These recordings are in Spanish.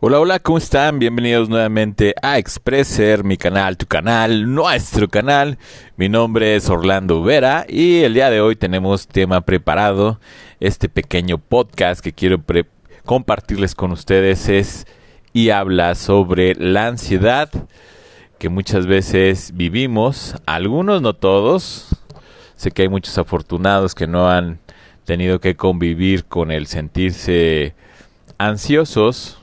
Hola, hola, ¿cómo están? Bienvenidos nuevamente a Expresser, mi canal, tu canal, nuestro canal. Mi nombre es Orlando Vera y el día de hoy tenemos tema preparado. Este pequeño podcast que quiero compartirles con ustedes es y habla sobre la ansiedad que muchas veces vivimos, algunos no todos. Sé que hay muchos afortunados que no han tenido que convivir con el sentirse ansiosos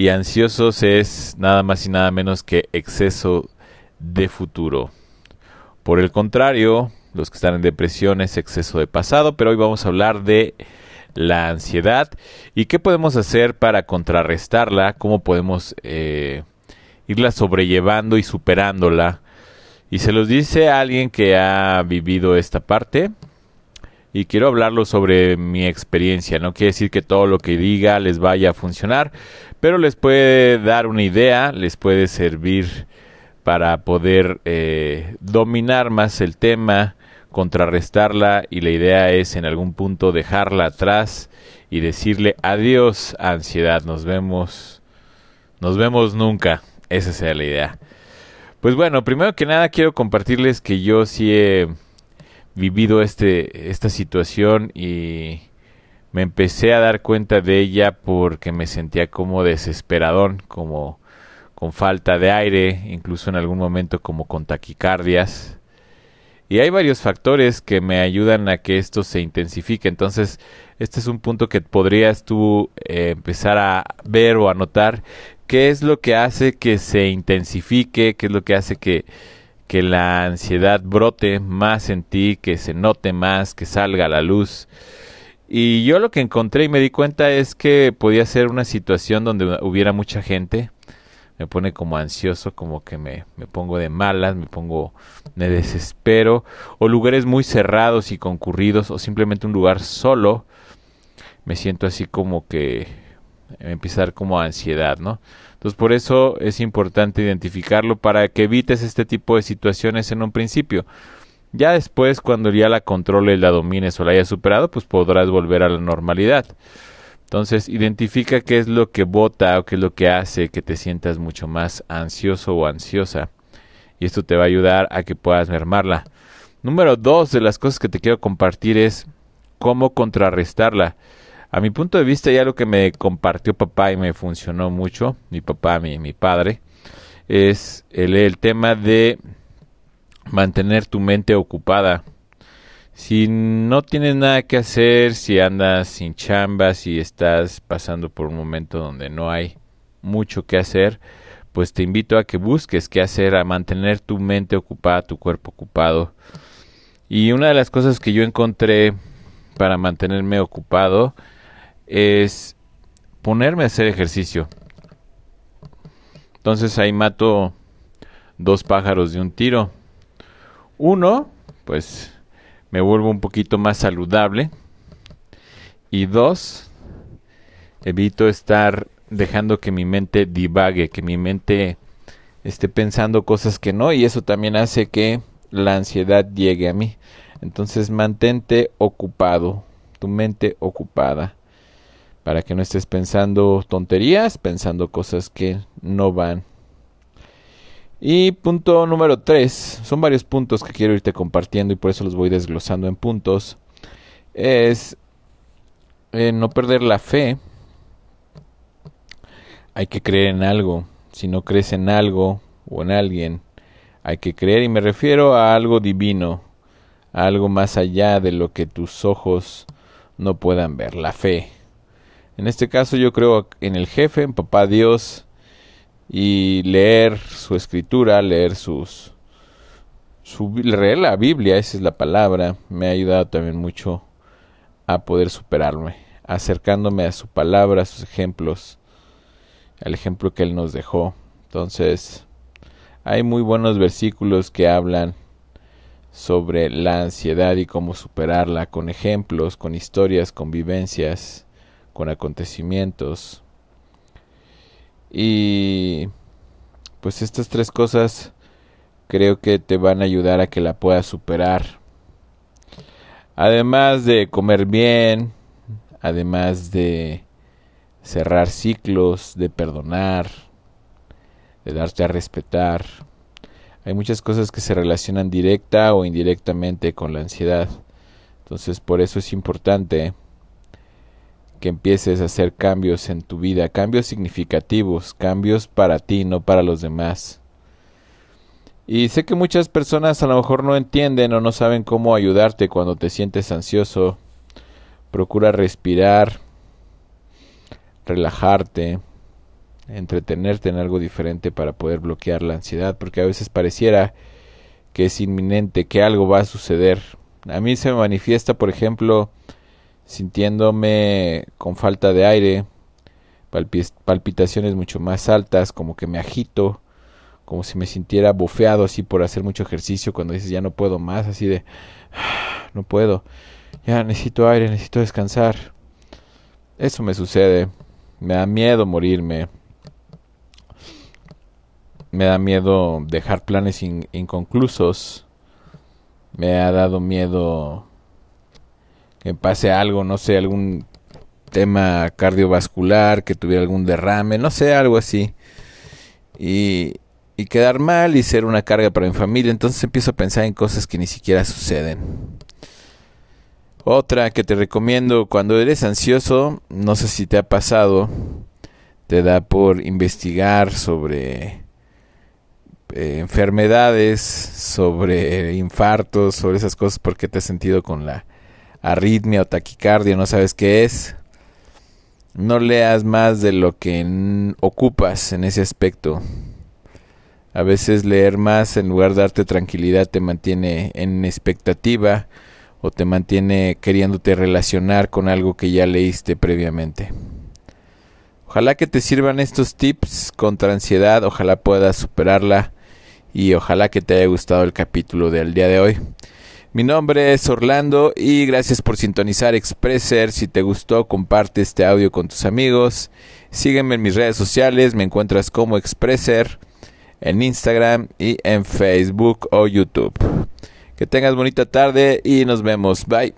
y ansiosos es nada más y nada menos que exceso de futuro. Por el contrario, los que están en depresión es exceso de pasado, pero hoy vamos a hablar de la ansiedad y qué podemos hacer para contrarrestarla, cómo podemos eh, irla sobrellevando y superándola. Y se los dice a alguien que ha vivido esta parte, y quiero hablarlo sobre mi experiencia. No quiere decir que todo lo que diga les vaya a funcionar, pero les puede dar una idea, les puede servir para poder eh, dominar más el tema, contrarrestarla y la idea es en algún punto dejarla atrás y decirle adiós ansiedad. Nos vemos, nos vemos nunca. Esa sea la idea. Pues bueno, primero que nada quiero compartirles que yo sí he vivido este, esta situación y me empecé a dar cuenta de ella porque me sentía como desesperadón, como con falta de aire, incluso en algún momento como con taquicardias. Y hay varios factores que me ayudan a que esto se intensifique. Entonces, este es un punto que podrías tú eh, empezar a ver o a notar qué es lo que hace que se intensifique, qué es lo que hace que que la ansiedad brote más en ti, que se note más, que salga a la luz. Y yo lo que encontré y me di cuenta es que podía ser una situación donde hubiera mucha gente. Me pone como ansioso, como que me, me pongo de malas, me pongo, me desespero. O lugares muy cerrados y concurridos, o simplemente un lugar solo. Me siento así como que dar como ansiedad, ¿no? Entonces por eso es importante identificarlo para que evites este tipo de situaciones en un principio. Ya después, cuando ya la controles, la domines o la hayas superado, pues podrás volver a la normalidad. Entonces, identifica qué es lo que bota o qué es lo que hace que te sientas mucho más ansioso o ansiosa. Y esto te va a ayudar a que puedas mermarla. Número dos de las cosas que te quiero compartir es cómo contrarrestarla. A mi punto de vista, ya lo que me compartió papá y me funcionó mucho, mi papá, mi, mi padre, es el, el tema de mantener tu mente ocupada. Si no tienes nada que hacer, si andas sin chamba, si estás pasando por un momento donde no hay mucho que hacer, pues te invito a que busques qué hacer, a mantener tu mente ocupada, tu cuerpo ocupado. Y una de las cosas que yo encontré para mantenerme ocupado es ponerme a hacer ejercicio. Entonces ahí mato dos pájaros de un tiro. Uno, pues me vuelvo un poquito más saludable. Y dos, evito estar dejando que mi mente divague, que mi mente esté pensando cosas que no. Y eso también hace que la ansiedad llegue a mí. Entonces mantente ocupado, tu mente ocupada para que no estés pensando tonterías, pensando cosas que no van. Y punto número 3, son varios puntos que quiero irte compartiendo y por eso los voy desglosando en puntos, es eh, no perder la fe. Hay que creer en algo. Si no crees en algo o en alguien, hay que creer y me refiero a algo divino, a algo más allá de lo que tus ojos no puedan ver, la fe. En este caso yo creo en el jefe, en papá Dios, y leer su escritura, leer sus... Su, leer la Biblia, esa es la palabra, me ha ayudado también mucho a poder superarme, acercándome a su palabra, a sus ejemplos, al ejemplo que él nos dejó. Entonces, hay muy buenos versículos que hablan sobre la ansiedad y cómo superarla con ejemplos, con historias, con vivencias con acontecimientos. Y pues estas tres cosas creo que te van a ayudar a que la puedas superar. Además de comer bien, además de cerrar ciclos, de perdonar, de darte a respetar. Hay muchas cosas que se relacionan directa o indirectamente con la ansiedad. Entonces por eso es importante que empieces a hacer cambios en tu vida, cambios significativos, cambios para ti, no para los demás. Y sé que muchas personas a lo mejor no entienden o no saben cómo ayudarte cuando te sientes ansioso. Procura respirar, relajarte, entretenerte en algo diferente para poder bloquear la ansiedad, porque a veces pareciera que es inminente, que algo va a suceder. A mí se me manifiesta, por ejemplo, sintiéndome con falta de aire, palpitaciones mucho más altas, como que me agito, como si me sintiera bofeado así por hacer mucho ejercicio, cuando dices ya no puedo más, así de no puedo, ya necesito aire, necesito descansar. Eso me sucede. Me da miedo morirme. Me da miedo dejar planes inconclusos. Me ha dado miedo que pase algo, no sé, algún tema cardiovascular, que tuviera algún derrame, no sé, algo así. Y, y quedar mal y ser una carga para mi familia. Entonces empiezo a pensar en cosas que ni siquiera suceden. Otra que te recomiendo cuando eres ansioso, no sé si te ha pasado, te da por investigar sobre eh, enfermedades, sobre infartos, sobre esas cosas porque te has sentido con la arritmia o taquicardia, no sabes qué es. No leas más de lo que ocupas en ese aspecto. A veces leer más en lugar de darte tranquilidad te mantiene en expectativa o te mantiene queriéndote relacionar con algo que ya leíste previamente. Ojalá que te sirvan estos tips contra ansiedad, ojalá puedas superarla y ojalá que te haya gustado el capítulo del día de hoy. Mi nombre es Orlando y gracias por sintonizar Expresser. Si te gustó, comparte este audio con tus amigos. Sígueme en mis redes sociales, me encuentras como Expresser en Instagram y en Facebook o YouTube. Que tengas bonita tarde y nos vemos. Bye.